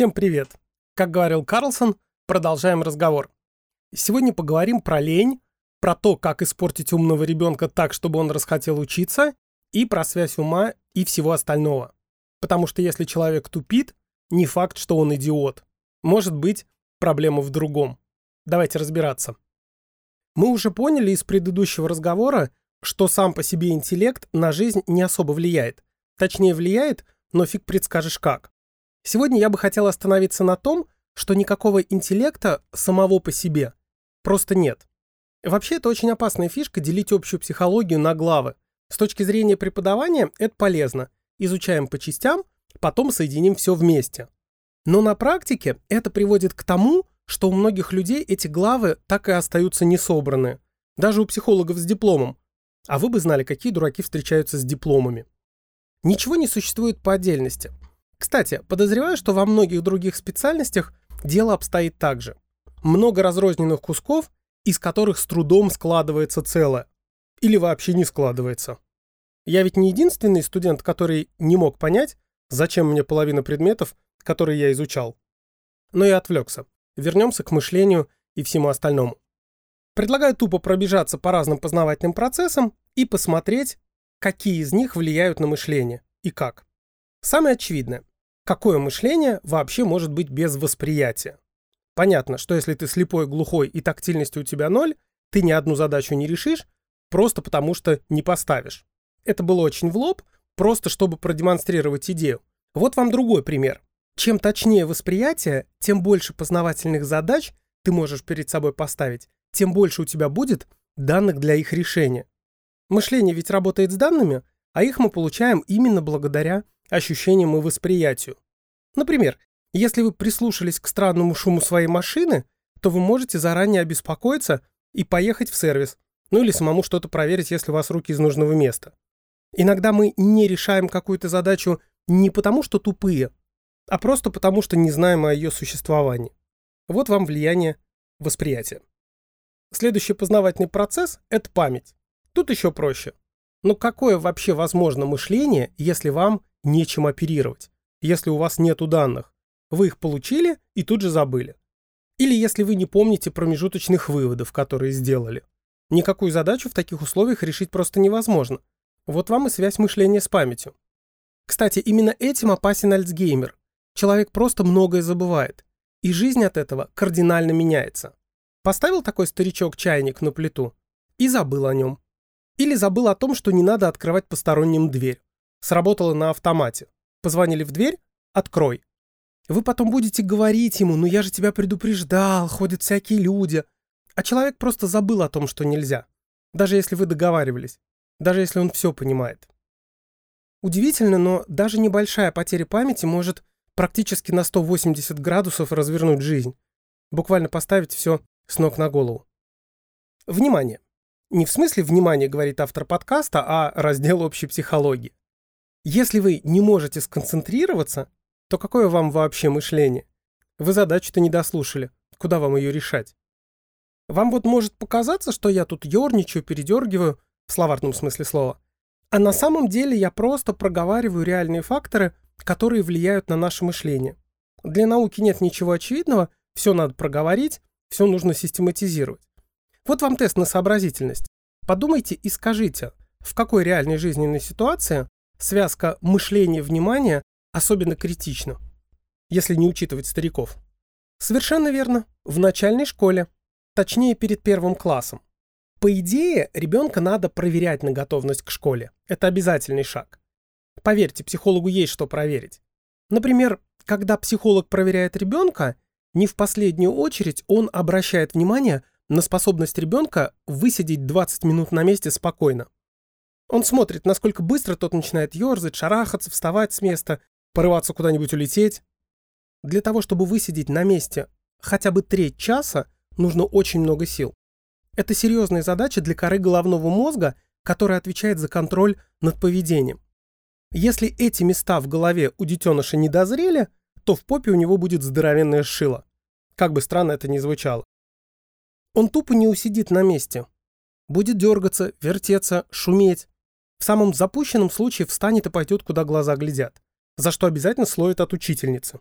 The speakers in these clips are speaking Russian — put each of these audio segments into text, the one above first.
Всем привет! Как говорил Карлсон, продолжаем разговор. Сегодня поговорим про лень, про то, как испортить умного ребенка так, чтобы он расхотел учиться, и про связь ума и всего остального. Потому что если человек тупит, не факт, что он идиот. Может быть, проблема в другом. Давайте разбираться. Мы уже поняли из предыдущего разговора, что сам по себе интеллект на жизнь не особо влияет. Точнее, влияет, но фиг предскажешь как. Сегодня я бы хотел остановиться на том, что никакого интеллекта самого по себе просто нет. Вообще, это очень опасная фишка делить общую психологию на главы. С точки зрения преподавания это полезно. Изучаем по частям, потом соединим все вместе. Но на практике это приводит к тому, что у многих людей эти главы так и остаются не собраны. Даже у психологов с дипломом. А вы бы знали, какие дураки встречаются с дипломами. Ничего не существует по отдельности. Кстати, подозреваю, что во многих других специальностях дело обстоит так же. Много разрозненных кусков, из которых с трудом складывается целое. Или вообще не складывается. Я ведь не единственный студент, который не мог понять, зачем мне половина предметов, которые я изучал. Но я отвлекся. Вернемся к мышлению и всему остальному. Предлагаю тупо пробежаться по разным познавательным процессам и посмотреть, какие из них влияют на мышление и как. Самое очевидное. Какое мышление вообще может быть без восприятия? Понятно, что если ты слепой, глухой и тактильности у тебя ноль, ты ни одну задачу не решишь, просто потому что не поставишь. Это было очень в лоб, просто чтобы продемонстрировать идею. Вот вам другой пример. Чем точнее восприятие, тем больше познавательных задач ты можешь перед собой поставить, тем больше у тебя будет данных для их решения. Мышление ведь работает с данными, а их мы получаем именно благодаря ощущениям и восприятию. Например, если вы прислушались к странному шуму своей машины, то вы можете заранее обеспокоиться и поехать в сервис, ну или самому что-то проверить, если у вас руки из нужного места. Иногда мы не решаем какую-то задачу не потому, что тупые, а просто потому, что не знаем о ее существовании. Вот вам влияние восприятия. Следующий познавательный процесс – это память. Тут еще проще. Но какое вообще возможно мышление, если вам нечем оперировать, если у вас нету данных? Вы их получили и тут же забыли. Или если вы не помните промежуточных выводов, которые сделали. Никакую задачу в таких условиях решить просто невозможно. Вот вам и связь мышления с памятью. Кстати, именно этим опасен Альцгеймер. Человек просто многое забывает. И жизнь от этого кардинально меняется. Поставил такой старичок чайник на плиту и забыл о нем. Или забыл о том, что не надо открывать посторонним дверь. Сработало на автомате. Позвонили в дверь «Открой». Вы потом будете говорить ему «Ну я же тебя предупреждал, ходят всякие люди». А человек просто забыл о том, что нельзя. Даже если вы договаривались. Даже если он все понимает. Удивительно, но даже небольшая потеря памяти может практически на 180 градусов развернуть жизнь. Буквально поставить все с ног на голову. Внимание! Не в смысле внимания, говорит автор подкаста, а раздел общей психологии. Если вы не можете сконцентрироваться, то какое вам вообще мышление? Вы задачу-то не дослушали. Куда вам ее решать? Вам вот может показаться, что я тут ерничаю, передергиваю, в словарном смысле слова. А на самом деле я просто проговариваю реальные факторы, которые влияют на наше мышление. Для науки нет ничего очевидного, все надо проговорить, все нужно систематизировать. Вот вам тест на сообразительность. Подумайте и скажите, в какой реальной жизненной ситуации связка мышления-внимания особенно критична, если не учитывать стариков. Совершенно верно, в начальной школе, точнее перед первым классом. По идее, ребенка надо проверять на готовность к школе. Это обязательный шаг. Поверьте, психологу есть что проверить. Например, когда психолог проверяет ребенка, не в последнюю очередь он обращает внимание на способность ребенка высидеть 20 минут на месте спокойно. Он смотрит, насколько быстро тот начинает ерзать, шарахаться, вставать с места, порываться куда-нибудь улететь. Для того, чтобы высидеть на месте хотя бы треть часа, нужно очень много сил. Это серьезная задача для коры головного мозга, которая отвечает за контроль над поведением. Если эти места в голове у детеныша не дозрели, то в попе у него будет здоровенное шило. Как бы странно это ни звучало. Он тупо не усидит на месте. Будет дергаться, вертеться, шуметь. В самом запущенном случае встанет и пойдет, куда глаза глядят. За что обязательно словит от учительницы.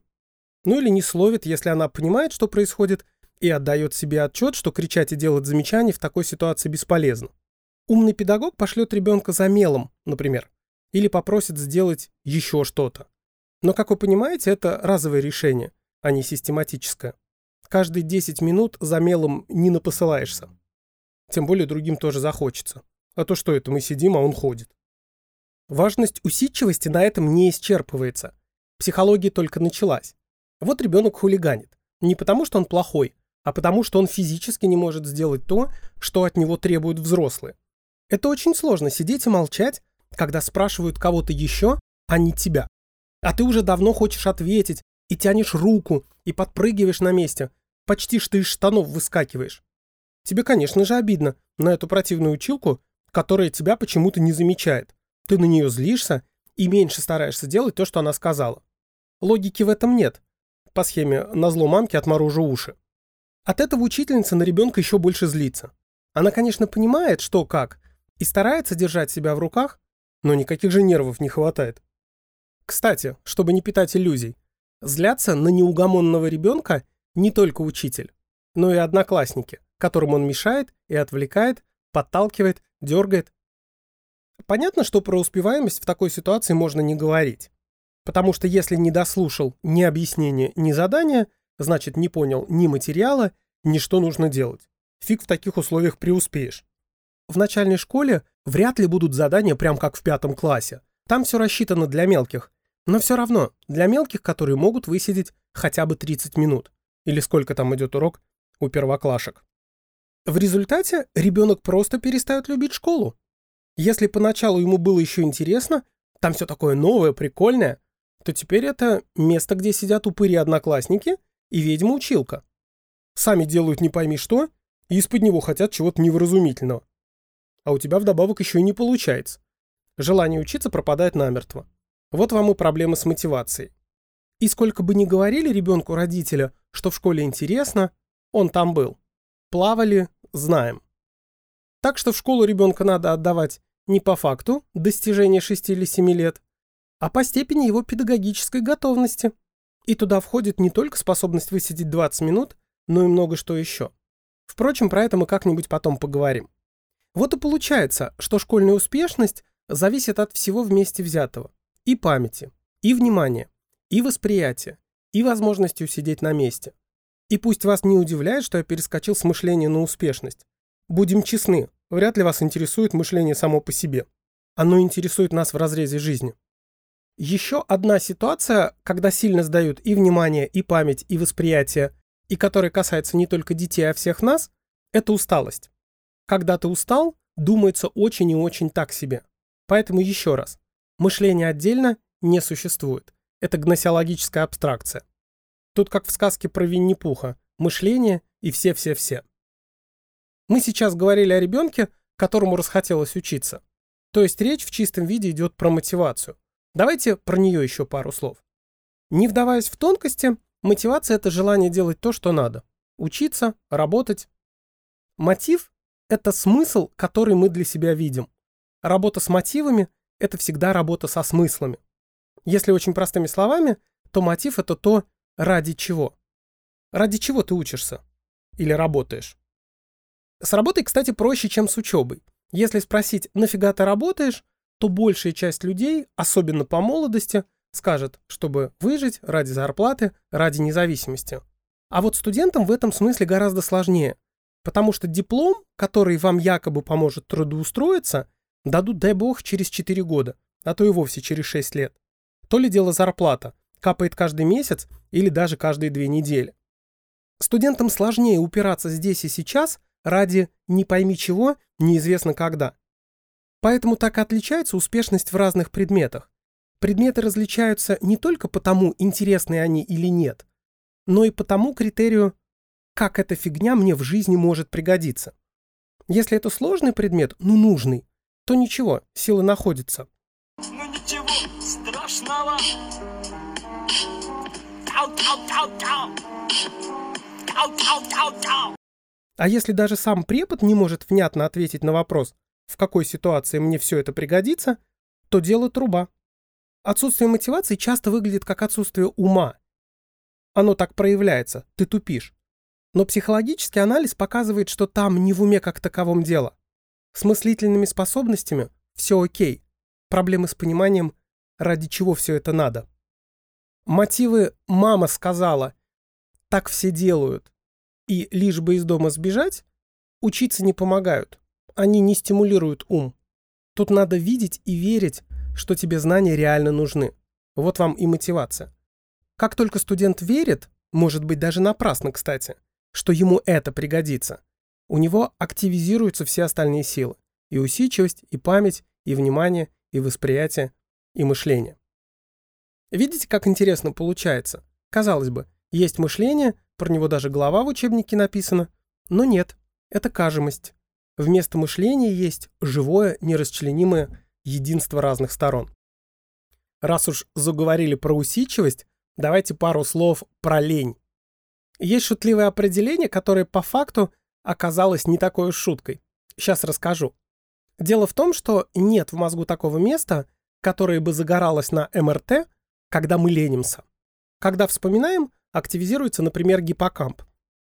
Ну или не словит, если она понимает, что происходит, и отдает себе отчет, что кричать и делать замечания в такой ситуации бесполезно. Умный педагог пошлет ребенка за мелом, например, или попросит сделать еще что-то. Но, как вы понимаете, это разовое решение, а не систематическое. Каждые 10 минут за мелом не напосылаешься. Тем более другим тоже захочется. А то что это, мы сидим, а он ходит. Важность усидчивости на этом не исчерпывается. Психология только началась. Вот ребенок хулиганит. Не потому, что он плохой, а потому, что он физически не может сделать то, что от него требуют взрослые. Это очень сложно сидеть и молчать, когда спрашивают кого-то еще, а не тебя. А ты уже давно хочешь ответить, и тянешь руку, и подпрыгиваешь на месте. Почти что из штанов выскакиваешь. Тебе, конечно же, обидно на эту противную училку, которая тебя почему-то не замечает. Ты на нее злишься и меньше стараешься делать то, что она сказала. Логики в этом нет. По схеме «на зло мамки отморожу уши». От этого учительница на ребенка еще больше злится. Она, конечно, понимает, что как, и старается держать себя в руках, но никаких же нервов не хватает. Кстати, чтобы не питать иллюзий, злятся на неугомонного ребенка не только учитель, но и одноклассники, которым он мешает и отвлекает, подталкивает, дергает. Понятно, что про успеваемость в такой ситуации можно не говорить. Потому что если не дослушал ни объяснения, ни задания, значит не понял ни материала, ни что нужно делать. Фиг в таких условиях преуспеешь. В начальной школе вряд ли будут задания прям как в пятом классе. Там все рассчитано для мелких. Но все равно, для мелких, которые могут высидеть хотя бы 30 минут. Или сколько там идет урок у первоклашек. В результате ребенок просто перестает любить школу. Если поначалу ему было еще интересно, там все такое новое, прикольное, то теперь это место, где сидят упыри-одноклассники и ведьма-училка. Сами делают не пойми что, и из-под него хотят чего-то невразумительного. А у тебя вдобавок еще и не получается. Желание учиться пропадает намертво. Вот вам и проблемы с мотивацией. И сколько бы ни говорили ребенку родителя, что в школе интересно, он там был. Плавали, знаем. Так что в школу ребенка надо отдавать не по факту достижения 6 или 7 лет, а по степени его педагогической готовности. И туда входит не только способность высидеть 20 минут, но и много что еще. Впрочем, про это мы как-нибудь потом поговорим. Вот и получается, что школьная успешность зависит от всего вместе взятого. И памяти, и внимания, и восприятия, и возможности усидеть на месте. И пусть вас не удивляет, что я перескочил с мышления на успешность. Будем честны, вряд ли вас интересует мышление само по себе. Оно интересует нас в разрезе жизни. Еще одна ситуация, когда сильно сдают и внимание, и память, и восприятие, и которая касается не только детей, а всех нас, это усталость. Когда ты устал, думается очень и очень так себе. Поэтому еще раз. Мышление отдельно не существует. Это гносеологическая абстракция. Тут как в сказке про Винни-Пуха. Мышление и все-все-все. Мы сейчас говорили о ребенке, которому расхотелось учиться. То есть речь в чистом виде идет про мотивацию. Давайте про нее еще пару слов. Не вдаваясь в тонкости, мотивация – это желание делать то, что надо. Учиться, работать. Мотив – это смысл, который мы для себя видим. Работа с мотивами – это всегда работа со смыслами. Если очень простыми словами, то мотив – это то, ради чего. Ради чего ты учишься? Или работаешь? С работой, кстати, проще, чем с учебой. Если спросить, нафига ты работаешь, то большая часть людей, особенно по молодости, скажет, чтобы выжить ради зарплаты, ради независимости. А вот студентам в этом смысле гораздо сложнее, потому что диплом, который вам якобы поможет трудоустроиться, дадут, дай бог, через 4 года, а то и вовсе через 6 лет. То ли дело зарплата, капает каждый месяц или даже каждые две недели. Студентам сложнее упираться здесь и сейчас ради не пойми чего, неизвестно когда. Поэтому так и отличается успешность в разных предметах. Предметы различаются не только потому, интересны они или нет, но и потому критерию, как эта фигня мне в жизни может пригодиться. Если это сложный предмет, ну нужный, то ничего, силы находятся. Ну ничего страшного. А если даже сам препод не может внятно ответить на вопрос, в какой ситуации мне все это пригодится, то дело труба. Отсутствие мотивации часто выглядит как отсутствие ума. Оно так проявляется, ты тупишь. Но психологический анализ показывает, что там не в уме как таковом дело. С мыслительными способностями все окей. Проблемы с пониманием, ради чего все это надо. Мотивы «мама сказала», «так все делают» и «лишь бы из дома сбежать» учиться не помогают. Они не стимулируют ум. Тут надо видеть и верить, что тебе знания реально нужны. Вот вам и мотивация. Как только студент верит, может быть даже напрасно, кстати, что ему это пригодится, у него активизируются все остальные силы. И усидчивость, и память, и внимание, и восприятие, и мышление. Видите, как интересно получается? Казалось бы, есть мышление, про него даже глава в учебнике написана, но нет, это кажемость. Вместо мышления есть живое, нерасчленимое единство разных сторон. Раз уж заговорили про усидчивость, давайте пару слов про лень. Есть шутливое определение, которое по факту оказалось не такой уж шуткой. Сейчас расскажу. Дело в том, что нет в мозгу такого места, которое бы загоралось на МРТ, когда мы ленимся. Когда вспоминаем, активизируется, например, гиппокамп.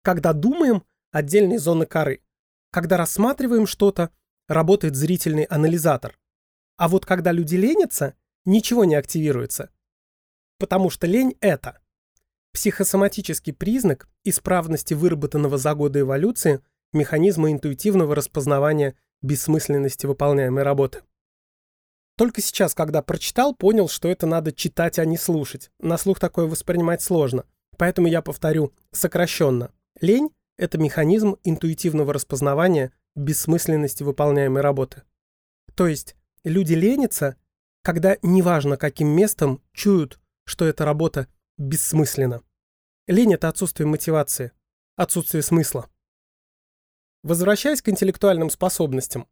Когда думаем, отдельные зоны коры. Когда рассматриваем что-то, работает зрительный анализатор. А вот когда люди ленятся, ничего не активируется. Потому что лень – это психосоматический признак исправности выработанного за годы эволюции механизма интуитивного распознавания бессмысленности выполняемой работы. Только сейчас, когда прочитал, понял, что это надо читать, а не слушать. На слух такое воспринимать сложно. Поэтому я повторю сокращенно. Лень – это механизм интуитивного распознавания бессмысленности выполняемой работы. То есть люди ленятся, когда неважно каким местом чуют, что эта работа бессмысленна. Лень – это отсутствие мотивации, отсутствие смысла. Возвращаясь к интеллектуальным способностям.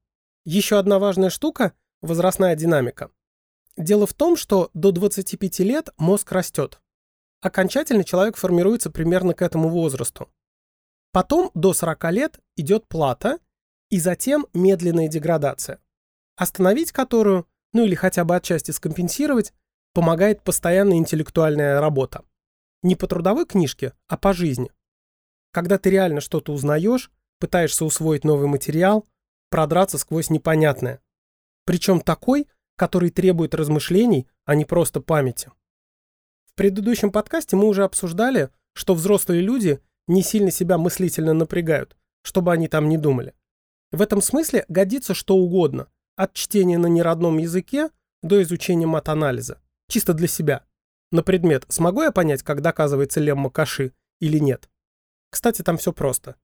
Еще одна важная штука – возрастная динамика. Дело в том, что до 25 лет мозг растет. Окончательно человек формируется примерно к этому возрасту. Потом до 40 лет идет плата, и затем медленная деградация. Остановить которую, ну или хотя бы отчасти скомпенсировать, помогает постоянная интеллектуальная работа. Не по трудовой книжке, а по жизни. Когда ты реально что-то узнаешь, пытаешься усвоить новый материал, продраться сквозь непонятное. Причем такой, который требует размышлений, а не просто памяти. В предыдущем подкасте мы уже обсуждали, что взрослые люди не сильно себя мыслительно напрягают, чтобы они там не думали. В этом смысле годится что угодно, от чтения на неродном языке до изучения мат-анализа. Чисто для себя. На предмет, смогу я понять, как доказывается лемма Каши или нет? Кстати, там все просто.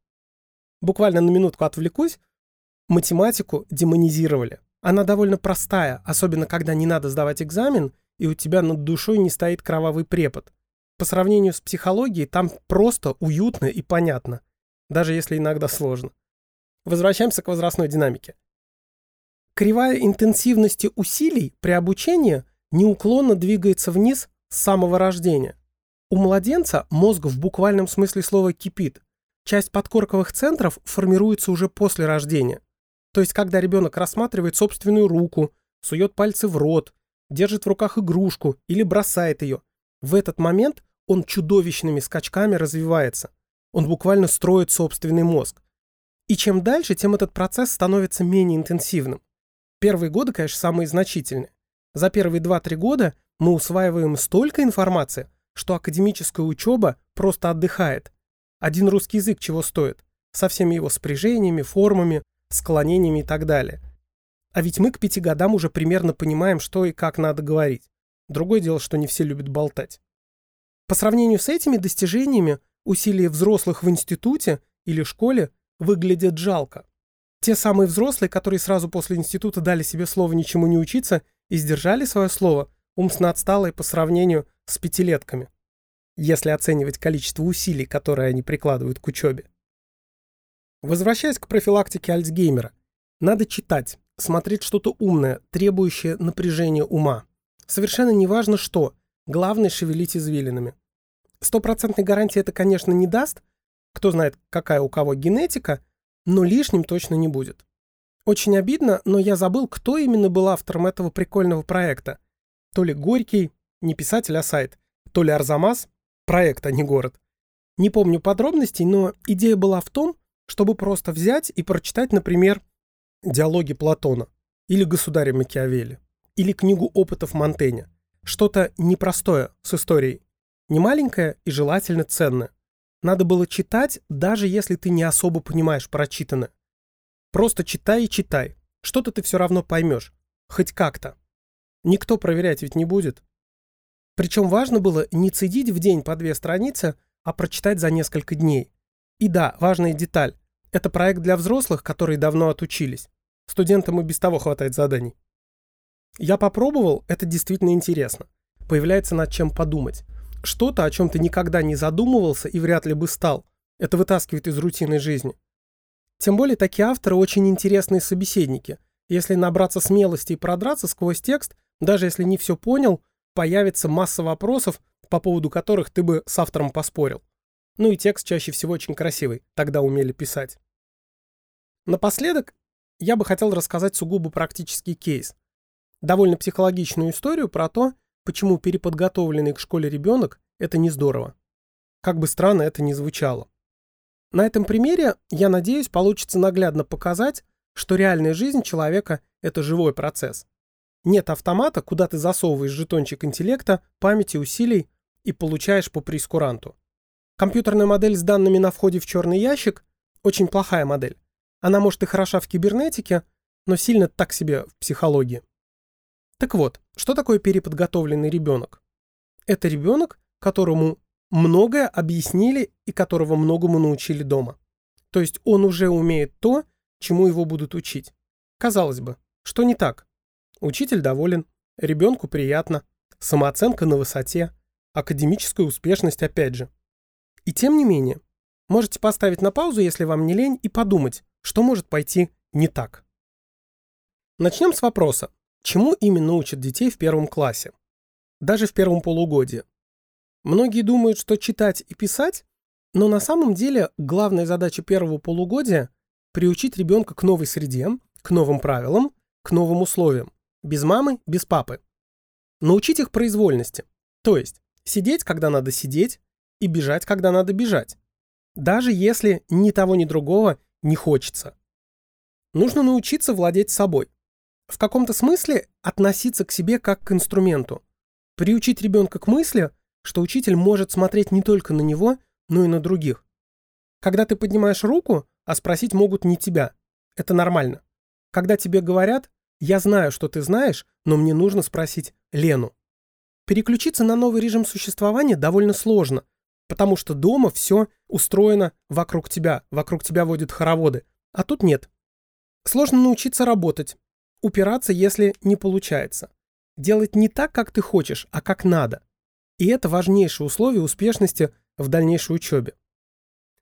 Буквально на минутку отвлекусь. Математику демонизировали. Она довольно простая, особенно когда не надо сдавать экзамен, и у тебя над душой не стоит кровавый препод. По сравнению с психологией там просто уютно и понятно, даже если иногда сложно. Возвращаемся к возрастной динамике. Кривая интенсивности усилий при обучении неуклонно двигается вниз с самого рождения. У младенца мозг в буквальном смысле слова кипит. Часть подкорковых центров формируется уже после рождения. То есть, когда ребенок рассматривает собственную руку, сует пальцы в рот, держит в руках игрушку или бросает ее, в этот момент он чудовищными скачками развивается. Он буквально строит собственный мозг. И чем дальше, тем этот процесс становится менее интенсивным. Первые годы, конечно, самые значительные. За первые 2-3 года мы усваиваем столько информации, что академическая учеба просто отдыхает. Один русский язык чего стоит? Со всеми его спряжениями, формами, склонениями и так далее. А ведь мы к пяти годам уже примерно понимаем, что и как надо говорить. Другое дело, что не все любят болтать. По сравнению с этими достижениями, усилия взрослых в институте или школе выглядят жалко. Те самые взрослые, которые сразу после института дали себе слово ничему не учиться и сдержали свое слово, умственно отсталые по сравнению с пятилетками, если оценивать количество усилий, которые они прикладывают к учебе. Возвращаясь к профилактике Альцгеймера, надо читать, смотреть что-то умное, требующее напряжения ума. Совершенно неважно что, главное шевелить извилинами. Стопроцентной гарантии это, конечно, не даст, кто знает, какая у кого генетика, но лишним точно не будет. Очень обидно, но я забыл, кто именно был автором этого прикольного проекта. То ли Горький, не писатель, а сайт, то ли Арзамас, Проект, а не город. Не помню подробностей, но идея была в том, чтобы просто взять и прочитать, например, диалоги Платона или Государя Макиавелли или книгу опытов Монтэня. Что-то непростое с историей. Не маленькое и желательно ценное. Надо было читать, даже если ты не особо понимаешь прочитанное. Просто читай и читай. Что-то ты все равно поймешь. Хоть как-то. Никто проверять ведь не будет. Причем важно было не цедить в день по две страницы, а прочитать за несколько дней. И да, важная деталь. Это проект для взрослых, которые давно отучились. Студентам и без того хватает заданий. Я попробовал, это действительно интересно. Появляется над чем подумать. Что-то, о чем ты никогда не задумывался и вряд ли бы стал. Это вытаскивает из рутинной жизни. Тем более такие авторы очень интересные собеседники. Если набраться смелости и продраться сквозь текст, даже если не все понял, появится масса вопросов, по поводу которых ты бы с автором поспорил. Ну и текст чаще всего очень красивый, тогда умели писать. Напоследок я бы хотел рассказать сугубо практический кейс. Довольно психологичную историю про то, почему переподготовленный к школе ребенок – это не здорово. Как бы странно это ни звучало. На этом примере, я надеюсь, получится наглядно показать, что реальная жизнь человека – это живой процесс. Нет автомата, куда ты засовываешь жетончик интеллекта, памяти, усилий и получаешь по прескуранту. Компьютерная модель с данными на входе в черный ящик – очень плохая модель. Она может и хороша в кибернетике, но сильно так себе в психологии. Так вот, что такое переподготовленный ребенок? Это ребенок, которому многое объяснили и которого многому научили дома. То есть он уже умеет то, чему его будут учить. Казалось бы, что не так? Учитель доволен, ребенку приятно, самооценка на высоте, академическая успешность опять же. И тем не менее, можете поставить на паузу, если вам не лень, и подумать, что может пойти не так. Начнем с вопроса. Чему именно учат детей в первом классе? Даже в первом полугодии. Многие думают, что читать и писать, но на самом деле главная задача первого полугодия – приучить ребенка к новой среде, к новым правилам, к новым условиям. Без мамы, без папы. Научить их произвольности. То есть сидеть, когда надо сидеть, и бежать, когда надо бежать. Даже если ни того, ни другого не хочется. Нужно научиться владеть собой. В каком-то смысле относиться к себе как к инструменту. Приучить ребенка к мысли, что учитель может смотреть не только на него, но и на других. Когда ты поднимаешь руку, а спросить могут не тебя. Это нормально. Когда тебе говорят «я знаю, что ты знаешь, но мне нужно спросить Лену». Переключиться на новый режим существования довольно сложно, потому что дома все устроено вокруг тебя, вокруг тебя водят хороводы, а тут нет. Сложно научиться работать, упираться, если не получается. Делать не так, как ты хочешь, а как надо. И это важнейшее условие успешности в дальнейшей учебе.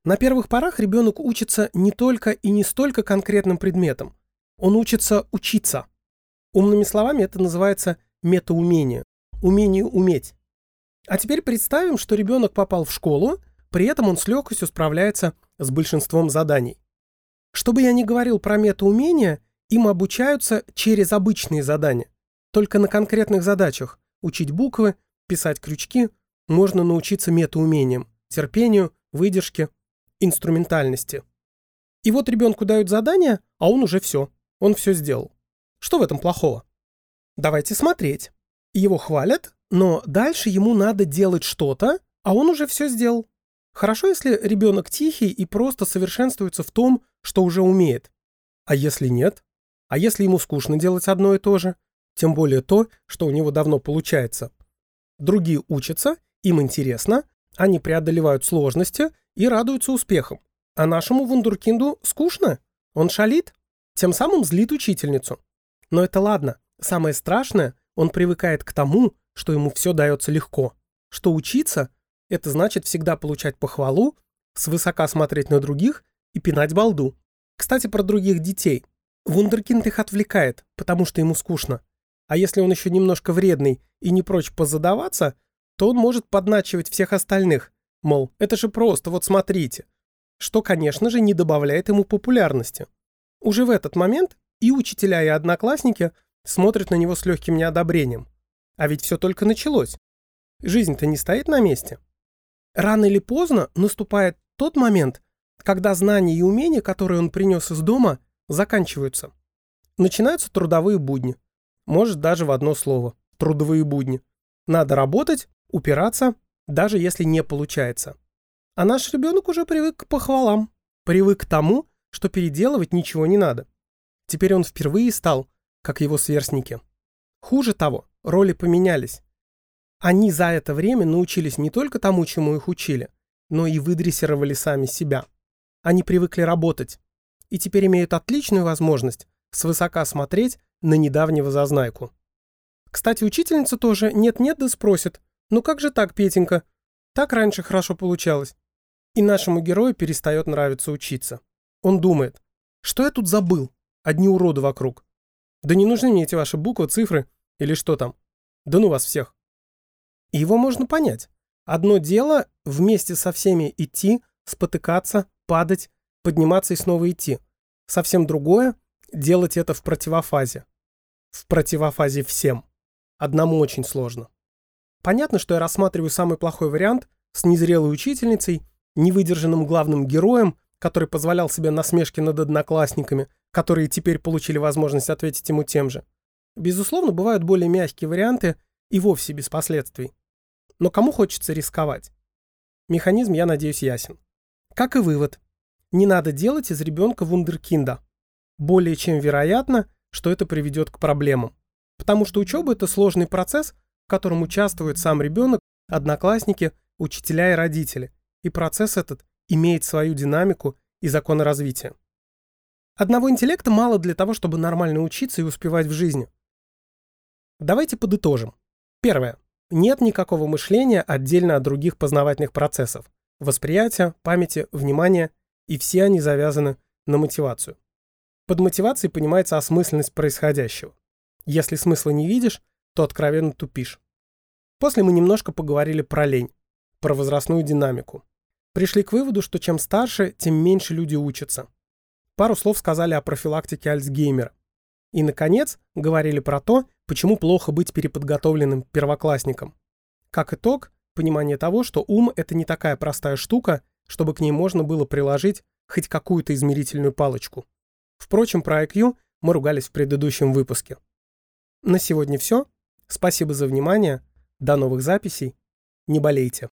На первых порах ребенок учится не только и не столько конкретным предметам. Он учится учиться. Умными словами это называется метаумение. Умение уметь. А теперь представим, что ребенок попал в школу, при этом он с легкостью справляется с большинством заданий. Что бы я ни говорил про метаумения, им обучаются через обычные задания. Только на конкретных задачах учить буквы, писать крючки можно научиться метаумениям, терпению, выдержке, инструментальности. И вот ребенку дают задание, а он уже все. Он все сделал. Что в этом плохого? Давайте смотреть. Его хвалят, но дальше ему надо делать что-то, а он уже все сделал. Хорошо, если ребенок тихий и просто совершенствуется в том, что уже умеет. А если нет? А если ему скучно делать одно и то же? Тем более то, что у него давно получается. Другие учатся, им интересно, они преодолевают сложности и радуются успехам. А нашему вундеркинду скучно. Он шалит, тем самым злит учительницу. Но это ладно. Самое страшное, он привыкает к тому, что ему все дается легко. Что учиться – это значит всегда получать похвалу, свысока смотреть на других и пинать балду. Кстати, про других детей. Вундеркинд их отвлекает, потому что ему скучно. А если он еще немножко вредный и не прочь позадаваться, то он может подначивать всех остальных. Мол, это же просто, вот смотрите. Что, конечно же, не добавляет ему популярности. Уже в этот момент и учителя, и одноклассники смотрят на него с легким неодобрением. А ведь все только началось. Жизнь-то не стоит на месте. Рано или поздно наступает тот момент, когда знания и умения, которые он принес из дома, заканчиваются. Начинаются трудовые будни. Может, даже в одно слово. Трудовые будни. Надо работать, упираться, даже если не получается. А наш ребенок уже привык к похвалам. Привык к тому, что переделывать ничего не надо. Теперь он впервые стал, как его сверстники. Хуже того, роли поменялись. Они за это время научились не только тому, чему их учили, но и выдрессировали сами себя. Они привыкли работать. И теперь имеют отличную возможность свысока смотреть на недавнего зазнайку. Кстати, учительница тоже нет-нет да спросит, ну как же так, Петенька? Так раньше хорошо получалось. И нашему герою перестает нравиться учиться. Он думает, что я тут забыл? Одни уроды вокруг. Да не нужны мне эти ваши буквы, цифры или что там. Да ну вас всех. Его можно понять. Одно дело вместе со всеми идти, спотыкаться, падать, подниматься и снова идти. Совсем другое – делать это в противофазе. В противофазе всем. Одному очень сложно. Понятно, что я рассматриваю самый плохой вариант с незрелой учительницей, невыдержанным главным героем, который позволял себе насмешки над одноклассниками, которые теперь получили возможность ответить ему тем же. Безусловно, бывают более мягкие варианты и вовсе без последствий. Но кому хочется рисковать? Механизм, я надеюсь, ясен. Как и вывод. Не надо делать из ребенка вундеркинда. Более чем вероятно, что это приведет к проблемам. Потому что учеба – это сложный процесс, в котором участвует сам ребенок, одноклассники, учителя и родители. И процесс этот имеет свою динамику и законы развития. Одного интеллекта мало для того, чтобы нормально учиться и успевать в жизни. Давайте подытожим. Первое. Нет никакого мышления отдельно от других познавательных процессов. Восприятия, памяти, внимания, и все они завязаны на мотивацию. Под мотивацией понимается осмысленность происходящего. Если смысла не видишь, то откровенно тупишь. После мы немножко поговорили про лень, про возрастную динамику. Пришли к выводу, что чем старше, тем меньше люди учатся. Пару слов сказали о профилактике Альцгеймера. И, наконец, говорили про то, почему плохо быть переподготовленным первоклассником. Как итог, понимание того, что ум – это не такая простая штука, чтобы к ней можно было приложить хоть какую-то измерительную палочку. Впрочем, про IQ мы ругались в предыдущем выпуске. На сегодня все. Спасибо за внимание. До новых записей. Не болейте.